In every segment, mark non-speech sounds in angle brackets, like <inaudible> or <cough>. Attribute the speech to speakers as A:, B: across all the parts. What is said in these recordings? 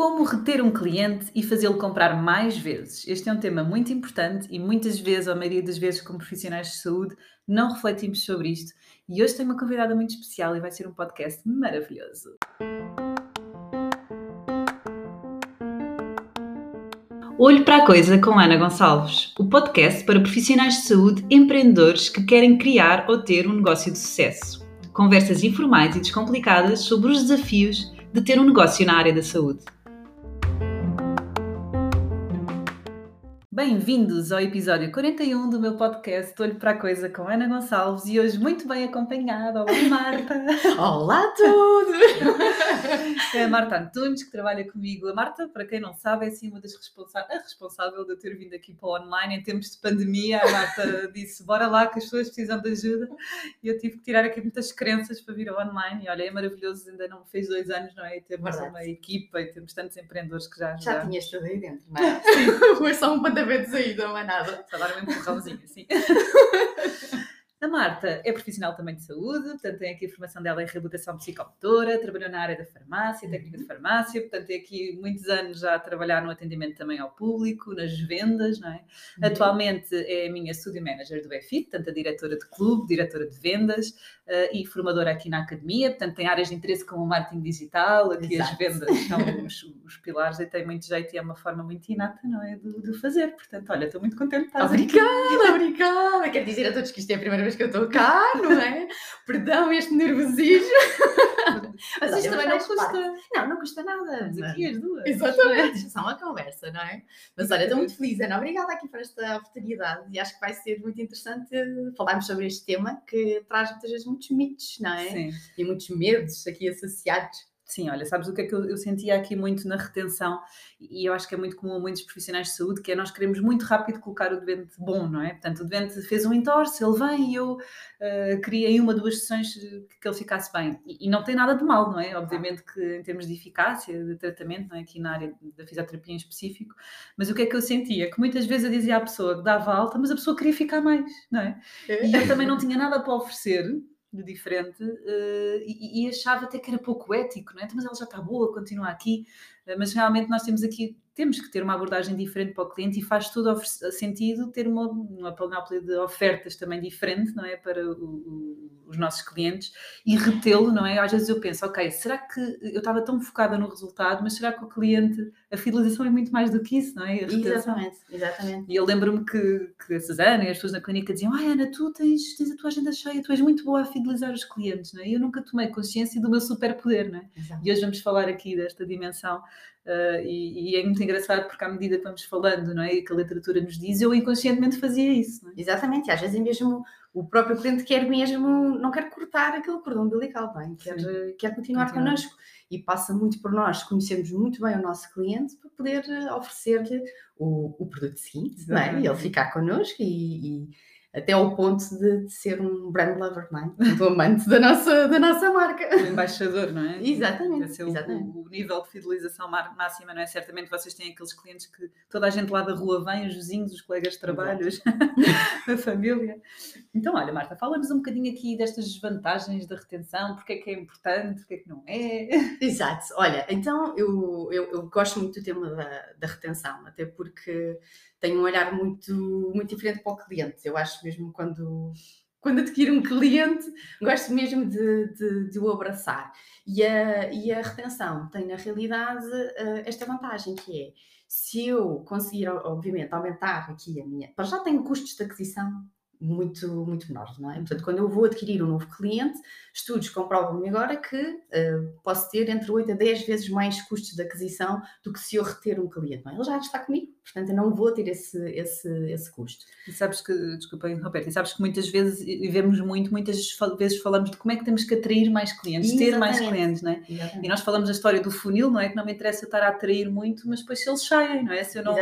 A: Como reter um cliente e fazê-lo comprar mais vezes? Este é um tema muito importante e muitas vezes, ou a maioria das vezes, como profissionais de saúde, não refletimos sobre isto. E hoje tenho uma convidada muito especial e vai ser um podcast maravilhoso. Olho para a Coisa com Ana Gonçalves, o podcast para profissionais de saúde empreendedores que querem criar ou ter um negócio de sucesso. Conversas informais e descomplicadas sobre os desafios de ter um negócio na área da saúde. Bem-vindos ao episódio 41 do meu podcast Olho para a Coisa com Ana Gonçalves e hoje muito bem acompanhada. Olá, Marta! <laughs>
B: Olá a todos! <laughs>
A: É a Marta Antunes que trabalha comigo. A Marta, para quem não sabe, é assim uma das responsáveis, a responsável de eu ter vindo aqui para o online em tempos de pandemia. A Marta <laughs> disse: bora lá que as pessoas precisam de ajuda e eu tive que tirar aqui muitas crenças para vir ao online. E olha, é maravilhoso, ainda não fez dois anos, não é? E temos Verdade. uma equipa e temos tantos empreendedores que já.
B: Já, já... tinhas tudo aí dentro, não é? Sim, foi só um pontapé de saída, não é nada.
A: Só dar um empurrãozinho, assim. A Marta é profissional também de saúde, portanto tem aqui a formação dela em reabilitação psicomotora, trabalhou na área da farmácia, técnica de farmácia, portanto tem aqui muitos anos já a trabalhar no atendimento também ao público, nas vendas, não é? Uhum. Atualmente é a minha studio manager do BFIT, portanto a diretora de clube, diretora de vendas uh, e formadora aqui na academia, portanto tem áreas de interesse como o marketing digital, aqui Exato. as vendas são os, os, pilares e tem muito jeito e é uma forma muito inata, não é? De, de fazer, portanto olha, estou muito contente de estar
B: Obrigada, aqui. obrigada! Quero dizer a todos que isto é a primeira vez vez que eu estou cá, não é? Perdão este nervosismo.
A: Mas isto também não custa. Parte.
B: Não, não custa nada.
A: Estamos aqui as duas.
B: Exatamente. Isto é só uma conversa, não é? Mas olha, estou muito feliz, Ana. Obrigada aqui por esta oportunidade e acho que vai ser muito interessante falarmos sobre este tema que traz muitas vezes muitos mitos, não é? Sim. E muitos medos aqui associados.
A: Sim, olha, sabes o que é que eu, eu, sentia aqui muito na retenção, e eu acho que é muito comum a muitos profissionais de saúde, que é nós queremos muito rápido colocar o doente bom, não é? Portanto, o doente fez um entorse, ele vem e eu uh, queria em uma, duas sessões que, que ele ficasse bem. E, e, não tem nada de mal, não é? Obviamente que em termos de eficácia, de tratamento, não é? Aqui na área da fisioterapia em específico, mas o que é que eu sentia? Que muitas vezes eu dizia à pessoa que dava alta, mas a pessoa queria ficar mais, não é? é. E eu também não tinha nada para oferecer, de diferente uh, e, e, achava até que era pouco ético, não é? Então, mas ela já está boa, continua aqui. Uh, mas realmente nós temos aqui, temos que ter uma abordagem diferente para o cliente e faz todo sentido ter uma, uma panóplia de ofertas também diferente, não é? Para o, o, os nossos clientes e retê-lo, não é? Às vezes eu penso, ok, será que eu estava tão focada no resultado, mas será que o cliente, a fidelização é muito mais do que isso, não é?
B: Exatamente, exatamente.
A: E eu lembro-me que, que a Susana e as pessoas na clínica diziam, Ana, tu tens, tens a tua agenda cheia, tu és muito boa a fidelizar os clientes, não é? E eu nunca tomei consciência do meu superpoder, não é? Exato. E hoje vamos falar aqui desta dimensão Uh, e, e, é muito engraçado porque à medida que vamos falando, não é? E que a literatura nos diz, eu inconscientemente fazia isso. É?
B: Exatamente, às vezes mesmo o próprio cliente quer mesmo, não quer cortar aquele cordão umbilical, bem, quer, quer continuar, continuar connosco. E passa muito por nós conhecermos muito bem o nosso cliente para poder oferecer-lhe o, o produto seguinte, não é? E ele ficar connosco e, e até ao ponto de, de, ser um brand lover, não é? Do amante da nossa, da nossa marca.
A: O embaixador, não é?
B: Exatamente.
A: É
B: exatamente.
A: O, o, nível de fidelização máxima, não é? Certamente vocês têm aqueles clientes que toda a gente lá da rua vem, os vizinhos, os colegas de trabalho, <laughs> a família. Então, olha, Marta, fala-nos um bocadinho aqui destas desvantagens da retenção, porque é que é importante, porque é que não é. <laughs>
B: Exato. Olha, então eu, eu, eu gosto muito do tema da, da retenção, até porque tenho um olhar muito, muito diferente para o cliente. Eu acho mesmo quando, quando adquiro um cliente, gosto mesmo de, de, de, o abraçar. E a, e a retenção tem, na realidade, eh, esta vantagem que é, se eu conseguir, obviamente, aumentar aqui a minha... Para já tenho custos de aquisição muito, muito menores, não é? Portanto, quando eu vou adquirir um novo cliente, estudos comprovam-me agora que uh, posso ter entre 8 a 10 vezes mais custos de aquisição do que se eu reter um cliente, não é? Ele já está comigo, portanto, eu não vou ter esse, esse, esse custo.
A: E sabes que, desculpa interromper, e sabes que muitas vezes, e vemos muito, muitas vezes falamos de como é que temos que atrair mais clientes, Exatamente. ter mais clientes, não é? Exatamente. E nós falamos da história do funil, não é? Que não me interessa estar a atrair muito, mas depois se eles saem, não é? Se eu não,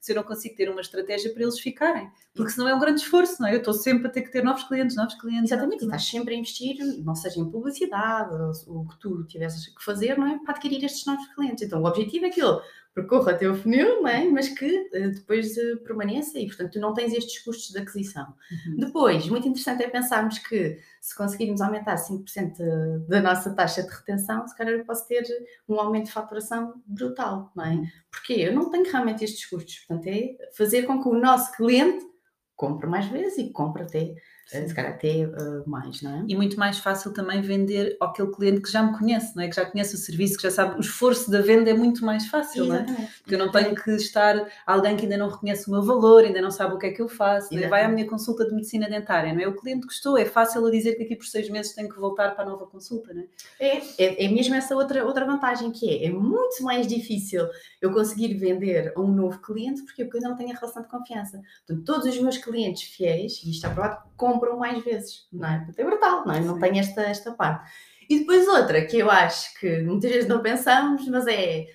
A: se eu não consigo ter uma estratégia para eles ficarem, porque senão é um grande esforço, não é? Eu estou sempre a ter que ter novos clientes, novos clientes.
B: Exatamente,
A: novos
B: e estás sempre a investir, não seja em publicidade, o que tu tivesses que fazer, não é? Para adquirir estes novos clientes. Então, o objetivo é que ele percorra o teu funil, não é? mas que uh, depois uh, permaneça e, portanto, tu não tens estes custos de aquisição. Uhum. Depois, muito interessante é pensarmos que se conseguirmos aumentar 5% da nossa taxa de retenção, se calhar eu posso ter um aumento de faturação brutal, não é? Uhum. Porque eu não tenho realmente estes custos, portanto, é fazer com que o nosso cliente compre mais vezes e compre até Sim. se calhar até uh, mais, não é?
A: E muito mais fácil também vender àquele cliente que já me conhece, não é? Que já conhece o serviço, que já sabe, o esforço da venda é muito mais fácil, Exatamente. não é? Porque eu não tenho que estar alguém que ainda não reconhece o meu valor, ainda não sabe o que é que eu faço, é? vai à minha consulta de medicina dentária, não é? O cliente gostou, é fácil a dizer que aqui por seis meses tenho que voltar para a nova consulta, não é?
B: É, é, é mesmo essa outra, outra vantagem que é, é muito mais difícil eu conseguir vender a um novo cliente porque, eu não tenho a relação de confiança. Portanto, todos os meus clientes fiéis, e isto é provado, compram mais vezes, não é? é brutal, não é? Não tem esta, esta parte. E depois outra, que eu acho que muitas vezes não pensamos, mas é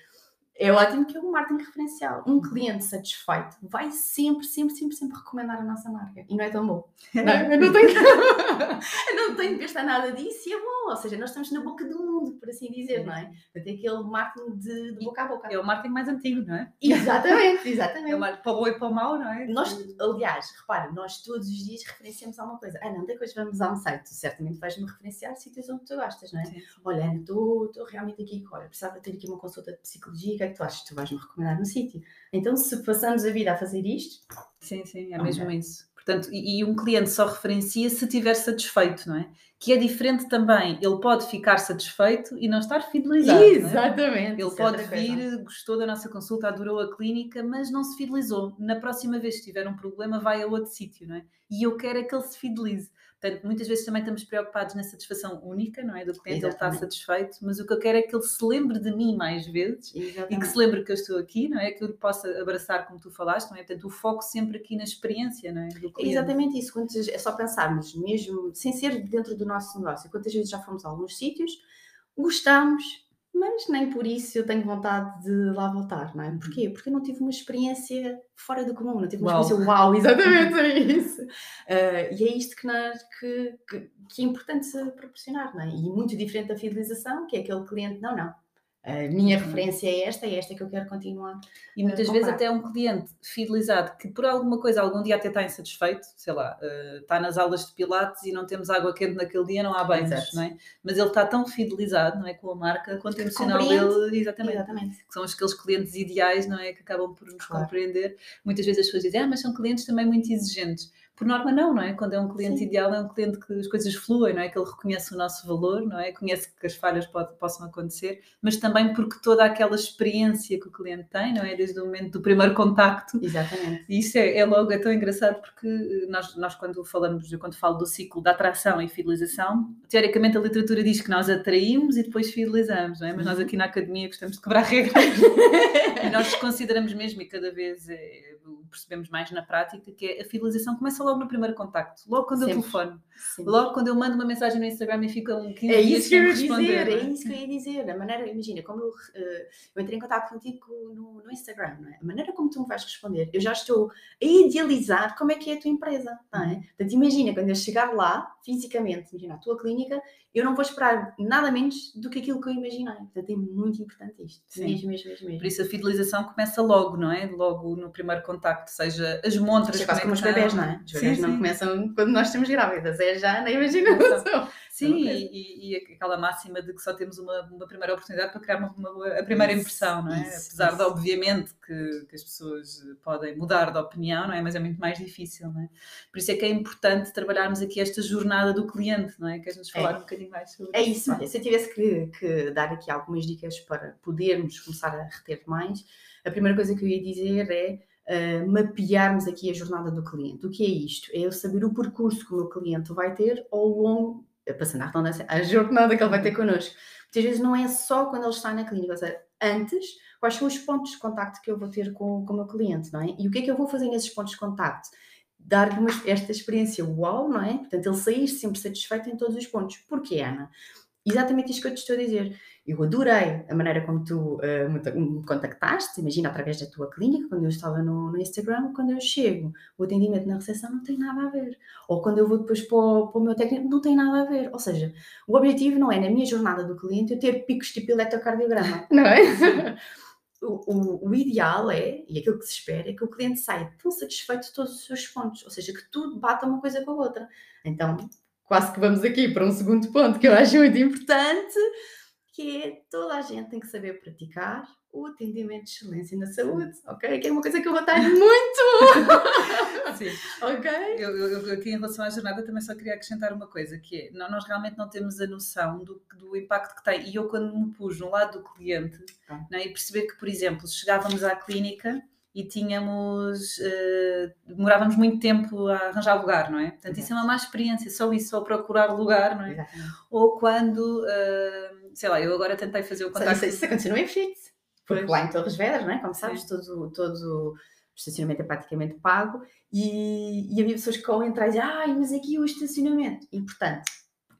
B: é ótimo que é um marketing referencial. Um cliente satisfeito vai sempre, sempre, sempre, sempre recomendar a nossa marca. E não é tão bom. <laughs> Não, é? eu, não tenho, <laughs> eu não tenho que gastar nada disso e é bom. Ou seja, nós estamos na boca do mundo, por assim dizer, não é? Portanto, é aquele marketing de, de, boca a boca.
A: É o marketing mais antigo, não é?
B: Exatamente, <laughs> exatamente. É
A: o marketing para o bom e para o mau, não é?
B: Nós, aliás, repara, nós todos os dias referenciamos alguma coisa. Ah, não, depois vamos almoçar. Tu certamente vais-me referenciar sítios onde tu gostas, não é? Sim. Olha, estou realmente aqui, olha, precisava ter aqui uma consulta de psicologia, que que tu achas? Tu vais-me recomendar no sítio. Então, se passamos a vida a fazer isto.
A: Sim, sim, é mesmo isso. Portanto, e, e, um cliente só referencia se estiver satisfeito, não é? Que é diferente também. Ele pode ficar satisfeito e não estar fidelizado. É?
B: Exatamente.
A: É? Ele pode vir, gostou da nossa consulta, adorou a clínica, mas não se fidelizou. Na próxima vez que tiver um problema, vai a outro sítio, não é? E eu quero é que ele se fidelize. Portanto, muitas vezes também estamos preocupados na satisfação única, não é? Do cliente, ele está satisfeito, mas o que eu quero é que ele se lembre de mim mais vezes Exatamente. e que se lembre que eu estou aqui, não é? Que eu lhe possa abraçar como tu falaste, não é? Portanto, o foco sempre aqui na experiência, não é?
B: Exatamente isso. Quantas, é só pensarmos, mesmo sem ser dentro do nosso negócio, quantas vezes já fomos a alguns sítios, gostamos, mas nem por isso eu tenho vontade de lá voltar, não é? Porquê? Porque eu não tive uma experiência fora do comum, não tive uma uau. experiência uau, <laughs> exatamente é isso. Uh, e é isto que, que, que, que, é importante proporcionar, não é? E muito diferente da fidelização, que é aquele cliente, não, não, a minha uhum. referência é esta, é esta que eu quero continuar.
A: E muitas vezes até um cliente fidelizado que por alguma coisa algum dia até está insatisfeito, sei lá, uh, está nas aulas de pilates e não temos água quente naquele dia, não há banhos, não é? Mas ele está tão fidelizado, não é, com a marca, quanto emocional dele, exatamente, exatamente. Que são aqueles clientes ideais, não é, que acabam por nos claro. compreender. Muitas vezes as pessoas dizem, ah, mas são clientes também muito exigentes por norma não, não é? Quando é um cliente Sim. ideal, é um cliente que as coisas fluem, não é? Que ele reconhece o nosso valor, não é? Conhece que as falhas pode, possam acontecer, mas também porque toda aquela experiência que o cliente tem, não é? Desde o momento do primeiro contacto.
B: Exatamente.
A: E isso é, é logo, é tão engraçado porque nós, nós quando falamos, eu quando falo do ciclo da atração e fidelização, teoricamente a literatura diz que nós atraímos e depois fidelizamos, não é? Mas nós uhum. aqui na academia gostamos de quebrar <laughs> regras. <laughs> e nós consideramos mesmo, e cada vez é, percebemos mais na prática, que é a fidelização começa logo no primeiro contacto, logo quando Sempre. eu telefono, Sempre. logo quando eu mando uma mensagem no Instagram e fica um 15
B: é isso que eu ia dizer, é? é isso que eu ia dizer, a maneira, imagina, como eu, uh, eu entrei em contato contigo no, no Instagram, é? a maneira como tu me vais responder, eu já estou a idealizar como é que é a tua empresa, não é? Uhum. Portanto, imagina, quando eu chegar lá, fisicamente, imagina a tua clínica, eu não vou esperar nada menos do que aquilo que eu imaginei. Portanto, é muito importante isto. Sim. Mesmo, mesmo, mesmo, mesmo.
A: Por isso a fidelização começa logo, não é? Logo no primeiro contacto, seja as montras.
B: É quase como os bebés, não é? Os bebés sim, não sim. começam quando nós estamos grávidas, é já na imaginação. <laughs>
A: Sim, e, e, aquela máxima de que só temos uma, uma primeira oportunidade para criar uma, uma a primeira impressão, não é? Isso, Apesar isso. de, obviamente, que, que, as pessoas podem mudar de opinião, não é? Mas é muito mais difícil, não é? Por isso é que é importante trabalharmos aqui esta jornada do cliente, não é? Queres-nos falar é. um bocadinho mais sobre
B: é isso? É isso, se eu tivesse que, que dar aqui algumas dicas para podermos começar a reter mais, a primeira coisa que eu ia dizer é Uh, mapearmos aqui a jornada do cliente. O que é isto? É eu saber o percurso que o meu cliente vai ter ao longo passando a redundância, a jornada que ele vai ter connosco. Muitas vezes não é só quando ele está na clínica, ou seja, antes, quais são os pontos de contacto que eu vou ter com, com o meu cliente, não é? E o que é que eu vou fazer nesses pontos de contacto? Dar-lhe esta experiência uau, não é? Portanto, ele sair sempre satisfeito em todos os pontos. Porquê, Ana? Exatamente isto que eu te estou a dizer. Eu adorei a maneira como tu uh, me contactaste, imagina através da tua clínica, quando eu estava no, no, Instagram, quando eu chego, o atendimento na recepção não tem nada a ver. Ou quando eu vou depois para o, para o meu técnico, não tem nada a ver. Ou seja, o objetivo não é, na minha jornada do cliente, eu ter picos tipo eletrocardiograma, <laughs> não é? <laughs> o, o, o, ideal é, e aquilo que se espera, é que o cliente saia tão satisfeito de todos os seus pontos, ou seja, que tudo bata uma coisa com a outra. Então, quase que vamos aqui para um segundo ponto que eu acho muito importante, que é toda a gente tem que saber praticar o atendimento de excelência na saúde, ok? Que é uma coisa que eu batalho muito! <laughs>
A: Sim. <laughs> ok? Eu, eu, eu, aqui em relação à jornada também só queria acrescentar uma coisa, que é, nós realmente não temos a noção do, do impacto que tem. E eu quando me pus no lado do cliente, ah. né, e perceber que, por exemplo, chegávamos à clínica e tínhamos uh, demorávamos muito tempo a arranjar lugar, não é? Portanto, isso é uma má experiência, só isso, só procurar lugar, não é? Ou quando, uh, sei lá, eu agora tentei fazer o contacto.
B: Isso, isso aconteceu no Enfit, porque lá em Torres Vedras, não é? Como sabes, todo, todo o estacionamento é praticamente pago e, e havia pessoas que ao entrar e diziam, ai, mas aqui o estacionamento. Importante,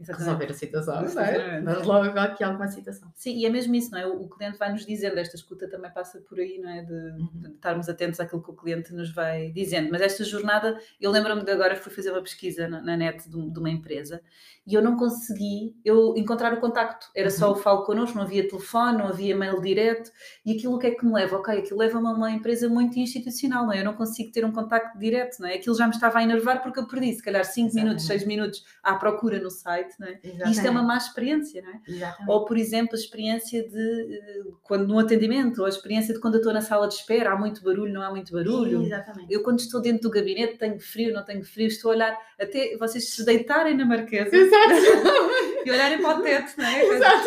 B: resolver a situação, não é? Mas logo aqui alguma situação.
A: Sim, e é mesmo isso, não é? O cliente vai nos dizendo, esta escuta também passa por aí, não é? De, uhum. de estarmos atentos àquilo que o cliente nos vai dizendo. Mas esta jornada, eu lembro-me de agora, fui fazer uma pesquisa na, na net de, de, uma empresa e eu não consegui eu encontrar o contacto. Era só uhum. o falo connosco, não havia telefone, não havia mail direto. E aquilo o que é que me leva? Ok, aquilo leva-me a uma empresa muito institucional, não é? Eu não consigo ter um contacto direto, não é? Aquilo já me estava a enervar porque eu perdi, se calhar 5 minutos, 6 minutos à procura no site, não é? E isto é uma má experiência, não é? Exatamente. Ou, por exemplo, a experiência de eh, quando no atendimento, ou a experiência de quando eu estou na sala de espera, há muito barulho, não há muito barulho.
B: Exatamente.
A: Eu, quando estou dentro do gabinete, tenho frio, não tenho frio, estou a olhar, até vocês se deitarem na marquesa. <laughs> E olharem para o teto, não é?
B: Exato.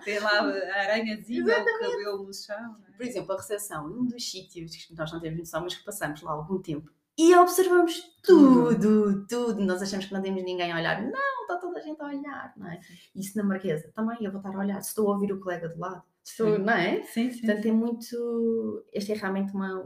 B: <laughs>
A: Tem lá a aranhazinha, o cabelo no chão. É?
B: Por exemplo, a recepção, um dos sítios que nós não temos noção, mas que passamos lá algum tempo e observamos tudo, tudo. Nós achamos que não temos ninguém a olhar. Não, está toda a gente a olhar, não é? Isso na Marquesa também eu vou estar a olhar. Se estou a ouvir o colega do lado, estou, não é?
A: Sim, sim.
B: Portanto, é muito. Este é realmente uma,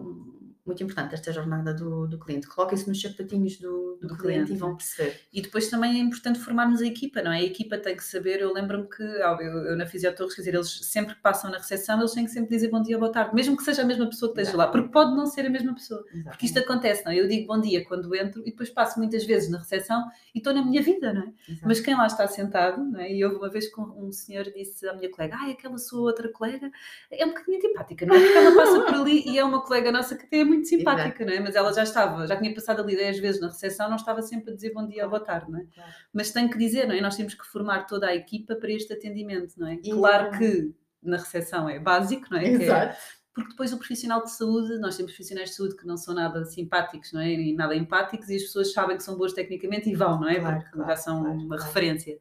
B: muito importante esta jornada do, do cliente. Coloquem-se nos sapatinhos do, do, do cliente, cliente, e vão perceber.
A: E depois também é importante formarmos a equipa, não é? A equipa tem que saber, eu lembro-me que eu, eu na Fisiotorres, quer dizer, eles sempre que passam na recepção, eles têm que sempre dizer bom dia, boa tarde, mesmo que seja a mesma pessoa que esteja lá, porque pode não ser a mesma pessoa. Exatamente. Porque isto acontece, não é? Eu digo bom dia quando entro e depois passo muitas vezes na recepção e estou na minha vida, não é? Exatamente. Mas quem lá está sentado, não é? E houve uma vez que um senhor disse à minha colega, ai, aquela sua outra colega é um bocadinho antipática, não é? Porque ela passa por ali e é uma colega nossa que até é muito simpática, Exato. não é? Mas ela já estava, já tinha passado ali 10 vezes na recepção, não estava sempre a dizer bom dia ou boa tarde, não é? Claro. Mas tem que dizer, não é? Nós temos que formar toda a equipa para este atendimento, não é? Claro que na recepção é básico, não é? é
B: Exato. É,
A: porque depois o profissional de saúde, nós temos profissionais de saúde que não são nada simpáticos, não é? E nada empáticos, e as pessoas sabem que são boas tecnicamente e vão, não é? Claro, Porque claro, já são uma referência.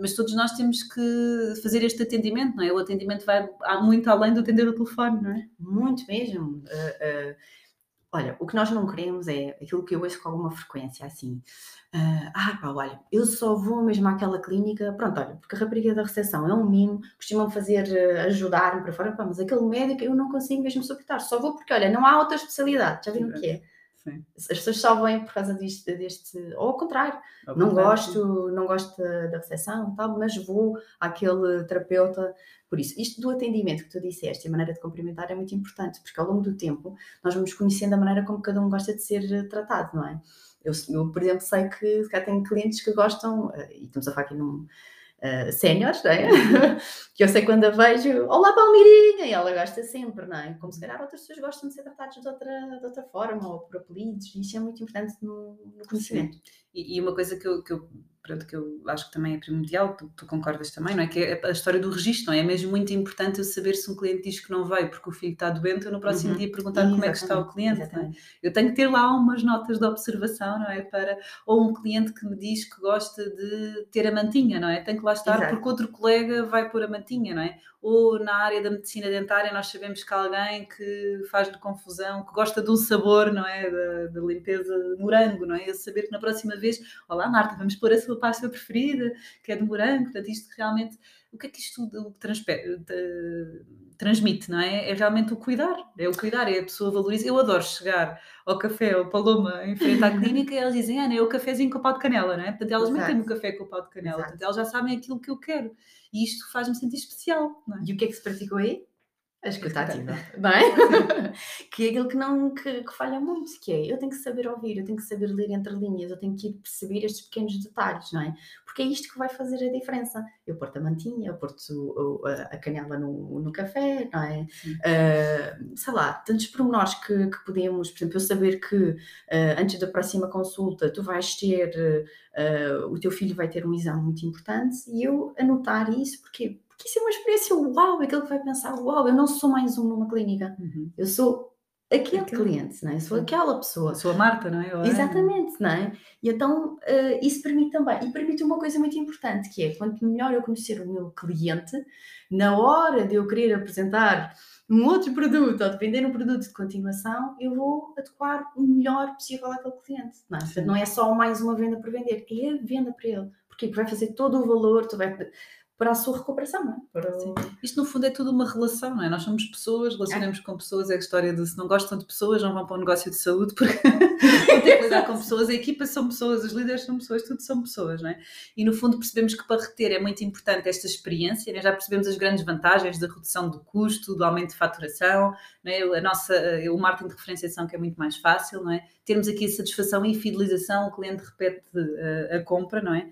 A: Mas todos nós temos que fazer este atendimento, não é? O atendimento vai muito além do atender o telefone, não é?
B: Muito mesmo. Uh, uh, Olha, o que nós não queremos é aquilo que eu ouço com alguma frequência, assim. Uh, ah, pá, olha, eu só vou mesmo àquela clínica, pronto, olha, porque a rapariga da recepção é um mimo, costumam fazer, ajudar-me para fora, pá, mas aquele médico eu não consigo mesmo suportar, só vou porque, olha, não há outra especialidade, já viram o que é? Sim. As pessoas só vêm por causa disto, deste, ou ao contrário, ao não contrário, gosto, sim. não gosto da, recepção, tal, mas vou àquele terapeuta. Por isso, isto do atendimento que tu disseste, a maneira de cumprimentar é muito importante, porque ao longo do tempo nós vamos conhecendo a maneira como cada um gosta de ser tratado, não é? Eu, eu por exemplo, sei que cá tenho clientes que gostam, eh, e estamos a falar aqui num uh, séniores, não é? <laughs> que eu sei quando a vejo, olá Palmeirinha, e ela gosta sempre, não é? Como se calhar outras pessoas gostam de ser tratadas de outra, de outra forma, ou por apelidos, e isso é muito importante no, no conhecimento.
A: E, e, uma coisa que eu, que eu pronto, que eu acho que também é primordial, tu, tu, concordas também, não é? Que é a história do registro, não é? É mesmo muito importante eu saber se um cliente diz que não veio porque o filho está doente, eu no próximo uhum. dia perguntar como é que está o cliente, é? Eu tenho que ter lá umas notas de observação, não é? Para, ou um cliente que me diz que gosta de ter a mantinha, não é? Tem que lá estar Exato. porque outro colega vai pôr a mantinha, não é? Ou na área da medicina dentária nós sabemos que há alguém que faz de confusão, que gosta do sabor, não é? Da, da limpeza de morango, não é? Eu saber que na próxima vez, olá Marta, vamos pôr a sua pasta preferida, que é de morango, portanto isto realmente, o que é que isto tudo transmite, não é? É realmente o cuidar, é o cuidar, é a pessoa valoriza. Eu adoro chegar ao café, ao Paloma, em frente à <laughs> clínica, e elas dizem, Ana, é o cafezinho com o pau de canela, não é? Portanto, elas metem o café com o pau de canela, Exato. portanto, elas já sabem aquilo que eu quero. E isto faz-me sentir especial. É?
B: E o que é que se praticou aí? A escuta ativa, <laughs> não é? <laughs> que é aquilo que, não, que, que, falha muito, que é eu tenho que saber ouvir, eu tenho que saber ler entre linhas, eu tenho que ir perceber estes pequenos detalhes, não é? Porque é isto que vai fazer a diferença. Eu porto a mantinha, eu porto a canela no, no café, não é? Uh, sei lá, tantos pormenores que, que podemos, por exemplo, eu saber que uh, antes da próxima consulta tu vais ter, uh, o teu filho vai ter um exame muito importante e eu anotar isso, porque que isso é uma experiência uau, aquele que vai pensar, uau, eu não sou mais um numa clínica, uhum. eu sou aquele, aquele, cliente, não é? Eu sou aquela pessoa. Eu
A: sou a Marta, não é? Eu
B: Exatamente, não é? E então uh, isso permite também, e permite uma coisa muito importante, que é, quanto melhor eu conhecer o meu cliente, na hora de eu querer apresentar um outro produto ou de vender um produto de continuação, eu vou adequar o melhor possível àquele cliente. Não é? Portanto, não é só mais uma venda para vender, é a venda para ele. Porque vai fazer todo o valor, tu vai para a sua recuperação, não é? Para...
A: Isto no fundo é tudo uma relação, não é? Nós somos pessoas, relacionamos é. com pessoas, é a história de se não gostam de pessoas, não vão para um negócio de saúde porque <laughs> <laughs> vão ter que lidar com pessoas, a equipa são pessoas, os líderes são pessoas, tudo são pessoas, não é? E no fundo percebemos que para reter é muito importante esta experiência, né? já percebemos as grandes vantagens da redução do custo, do aumento de faturação, não é? a nossa, o marketing de referenciação que é muito mais fácil, não é? Termos aqui a satisfação e fidelização, o cliente repete a, a compra, não é?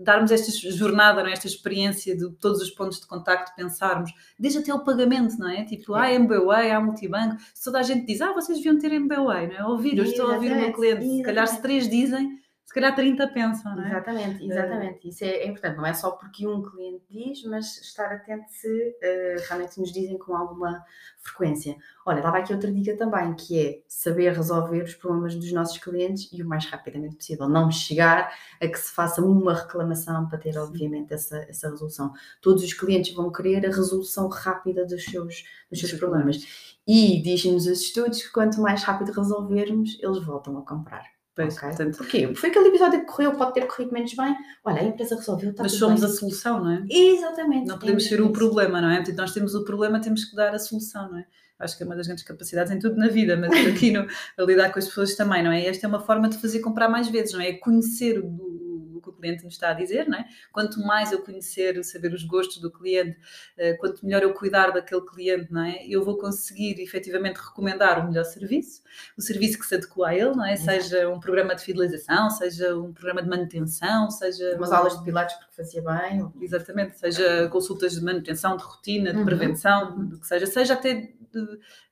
A: Darmos esta jornada, não é? esta experiência experiência de todos os pontos de contacto, pensarmos, desde até o pagamento, não é? Tipo, ah, MBWay, há multibanco, se toda a gente diz, ah, vocês deviam ter MBWay, não é? Ouvir, eu estou a ouvir o meu cliente, se calhar se três dizem, se calhar 30 pensam, não é?
B: Exatamente, eh, exatamente. Isso é, é, importante, não é só porque um cliente diz, mas estar atento se uh, realmente nos dizem com alguma frequência. Olha, dava aqui outra dica também, que é saber resolver os problemas dos nossos clientes e o mais rapidamente possível. Não chegar a que se faça uma reclamação para ter, obviamente, essa, essa resolução. Todos os clientes vão querer a resolução rápida dos seus, dos seus problemas. E dizem-nos os estudos que quanto mais rápido resolvermos, eles voltam a comprar.
A: Pois, okay. portanto,
B: Porquê? Foi aquele episódio que correu, pode ter corrido menos bem. Olha, a empresa resolveu, está
A: Mas somos bem. a solução, não é?
B: Exatamente.
A: Não podemos ser o problema, não é? Portanto, nós temos o problema, temos que dar a solução, não é? Acho que é uma das grandes capacidades em tudo na vida, mas aqui <laughs> no, a lidar com as pessoas também, não é? E esta é uma forma de fazer comprar mais vezes, não é? é conhecer o, cliente nos está a dizer, não é? Quanto mais eu conhecer, saber os gostos do cliente, uh, quanto melhor eu cuidar daquele cliente, não é? Eu vou conseguir efetivamente recomendar o melhor serviço, o serviço que se adequa a ele, não é? Seja um programa de fidelização, seja um programa de manutenção, seja.
B: Umas aulas de pilates porque fazia bem.
A: Exatamente, seja consultas de manutenção, de rotina, de uhum. prevenção, uhum. do que seja, seja até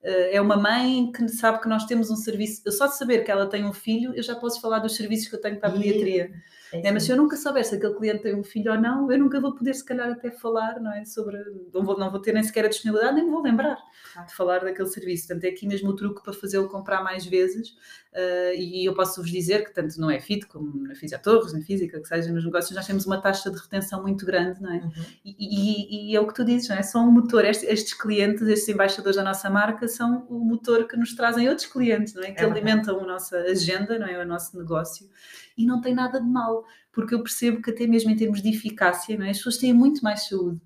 A: é uma mãe que sabe que nós temos um serviço. Eu só de saber que ela tem um filho, eu já posso falar dos serviços que eu tenho para a pediatria. É, é, mas se eu nunca souber se aquele cliente tem um filho ou não, eu nunca vou poder, se calhar, até falar, não é? Sobre. Não vou, não vou ter nem sequer a disponibilidade, nem me vou lembrar ah. de falar daquele serviço. Portanto, é aqui mesmo o truque para fazê-lo comprar mais vezes. Uh, e eu posso vos dizer que, tanto não é FIT como na Fisiatorres, na física, que seja nos negócios, nós temos uma taxa de retenção muito grande, não é? Uhum. E, e, e, é o que tu dizes, não é? São um motor. Estes, estes, clientes, estes embaixadores da nossa marca, são o motor que nos trazem outros clientes, não é? Que é alimentam a nossa agenda, não é? O nosso negócio e não tem nada de mal, porque eu percebo que até mesmo em termos de eficácia, não é? as pessoas têm muito mais saúde.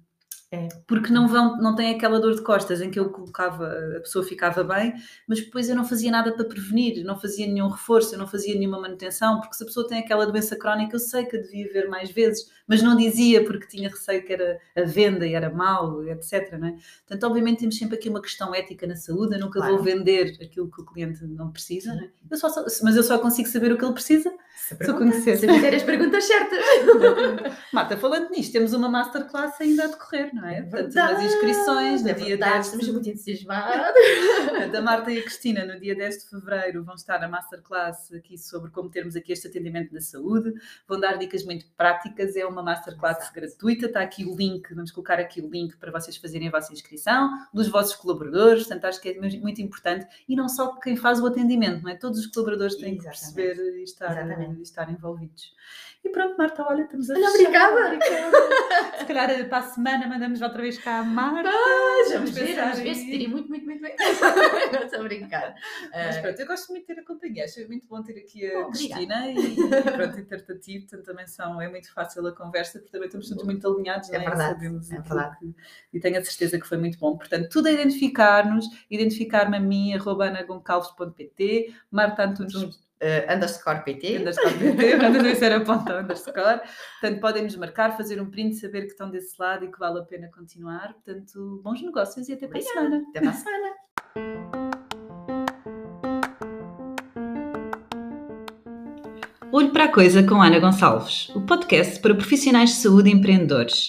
A: É. Porque não vão, não tem aquela dor de costas em que eu colocava, a pessoa ficava bem, mas depois eu não fazia nada para prevenir, não fazia nenhum reforço, eu não fazia nenhuma manutenção, porque se a pessoa tem aquela doença crónica, eu sei que a devia ver mais vezes, mas não dizia porque tinha receio que era a venda e era mau, etc. Não é? Portanto, obviamente temos sempre aqui uma questão ética na saúde, eu nunca claro. vou vender aquilo que o cliente não precisa, não é? eu só, mas eu só consigo saber o que ele precisa se, conhecer.
B: se fizer as perguntas certas.
A: Marta, falando nisto, temos uma masterclass ainda a decorrer, não é? é Portanto, nas inscrições, no é dia verdade, 10.
B: Estamos muito entusiasmados.
A: Da Marta e a Cristina, no dia 10 de fevereiro, vão estar a masterclass aqui sobre como termos aqui este atendimento da saúde. Vão dar dicas muito práticas. É uma masterclass Exato. gratuita. Está aqui o link, vamos colocar aqui o link para vocês fazerem a vossa inscrição, dos vossos colaboradores. Portanto, acho que é muito importante. E não só quem faz o atendimento, não é? Todos os colaboradores têm Exatamente. que perceber e estar. Exatamente de estar envolvidos. E pronto, Marta, olha, estamos a
B: Olha, obrigada.
A: Se calhar eh, para a semana mandamos outra vez cá a Marta.
B: Ah, vamos ver, vamos ver se tirem muito, muito, muito bem. <laughs> <laughs> Estou a brincar.
A: Mas pronto, eu gosto muito de ter a companhia. Acho muito bom ter aqui a Cristina e, e pronto, e ter-te a ti. Portanto, também são, é muito fácil a conversa, porque também estamos todos muito alinhados.
B: É, é? verdade, Sabemos é verdade. Que,
A: e tenho a certeza que foi muito bom. Portanto, tudo a identificar-nos, identificar-me a mim, arroba anagoncalves.pt, Marta Antunes
B: uh, underscore PT.
A: Underscore PT, <laughs> ponta underscore. Portanto, podem nos marcar, fazer um print, saber que estão desse lado e que vale a pena continuar. Portanto, bons negócios e até para a semana.
B: Até para a semana.
A: Olho para a Coisa com Ana Gonçalves, o podcast para profissionais de saúde e empreendedores.